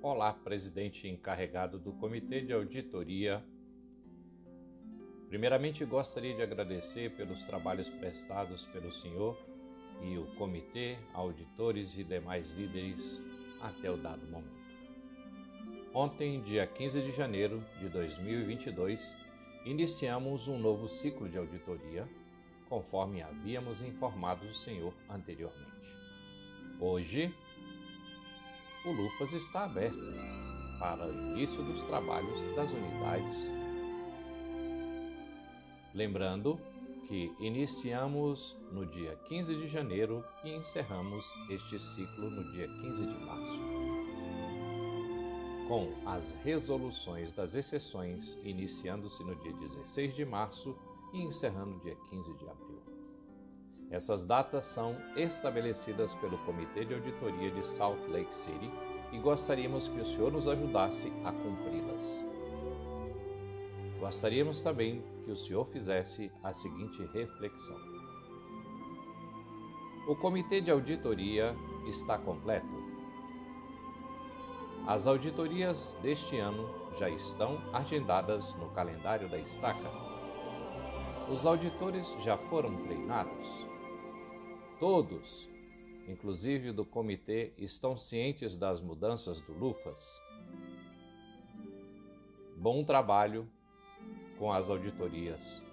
Olá, presidente encarregado do Comitê de Auditoria. Primeiramente, gostaria de agradecer pelos trabalhos prestados pelo senhor e o comitê, auditores e demais líderes até o dado momento. Ontem, dia 15 de janeiro de 2022, iniciamos um novo ciclo de auditoria, conforme havíamos informado o senhor anteriormente. Hoje, o Lufas está aberto para o início dos trabalhos das unidades. Lembrando que iniciamos no dia 15 de janeiro e encerramos este ciclo no dia 15 de março. Com as resoluções das exceções iniciando-se no dia 16 de março e encerrando dia 15 de abril. Essas datas são estabelecidas pelo Comitê de Auditoria de Salt Lake City e gostaríamos que o Senhor nos ajudasse a cumpri-las. Gostaríamos também que o Senhor fizesse a seguinte reflexão: O Comitê de Auditoria está completo? As auditorias deste ano já estão agendadas no calendário da estaca. Os auditores já foram treinados? Todos, inclusive do comitê, estão cientes das mudanças do Lufas? Bom trabalho com as auditorias